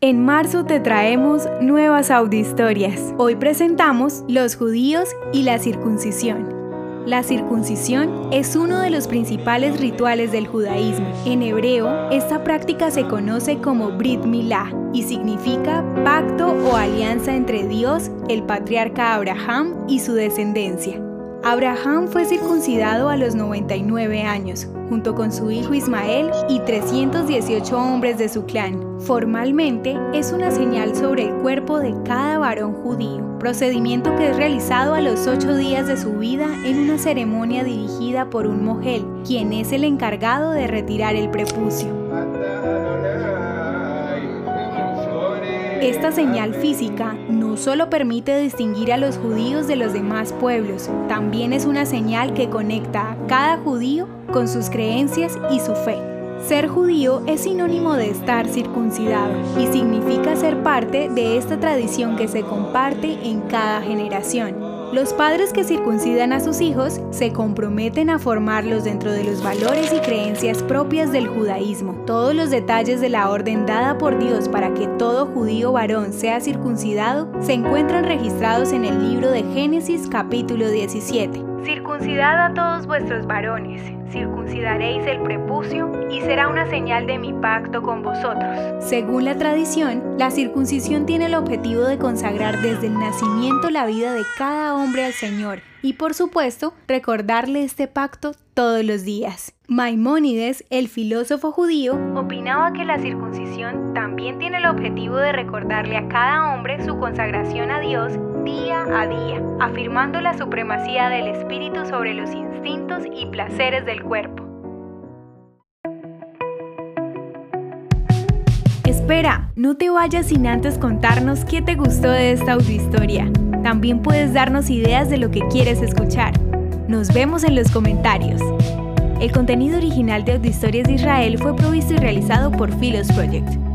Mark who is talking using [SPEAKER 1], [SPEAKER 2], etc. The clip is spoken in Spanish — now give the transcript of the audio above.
[SPEAKER 1] En marzo te traemos nuevas audiohistorias. Hoy presentamos Los judíos y la circuncisión. La circuncisión es uno de los principales rituales del judaísmo. En hebreo, esta práctica se conoce como Brit Milah y significa pacto o alianza entre Dios, el patriarca Abraham y su descendencia. Abraham fue circuncidado a los 99 años, junto con su hijo Ismael y 318 hombres de su clan. Formalmente es una señal sobre el cuerpo de cada varón judío, procedimiento que es realizado a los ocho días de su vida en una ceremonia dirigida por un mogel, quien es el encargado de retirar el prepucio. Esta señal física no solo permite distinguir a los judíos de los demás pueblos, también es una señal que conecta a cada judío con sus creencias y su fe. Ser judío es sinónimo de estar circuncidado y significa ser parte de esta tradición que se comparte en cada generación. Los padres que circuncidan a sus hijos se comprometen a formarlos dentro de los valores y propias del judaísmo. Todos los detalles de la orden dada por Dios para que todo judío varón sea circuncidado se encuentran registrados en el libro de Génesis capítulo 17. Circuncidad a todos vuestros varones, circuncidaréis el prepucio y será una señal de mi pacto con vosotros. Según la tradición, la circuncisión tiene el objetivo de consagrar desde el nacimiento la vida de cada hombre al Señor y por supuesto recordarle este pacto todos los días. Maimónides, el filósofo judío, opinaba que la circuncisión también tiene el objetivo de recordarle a cada hombre su consagración a Dios día a día, afirmando la supremacía del espíritu sobre los instintos y placeres del cuerpo. Espera, no te vayas sin antes contarnos qué te gustó de esta audiohistoria. También puedes darnos ideas de lo que quieres escuchar. Nos vemos en los comentarios. El contenido original de Audiohistorias de Israel fue provisto y realizado por Philos Project.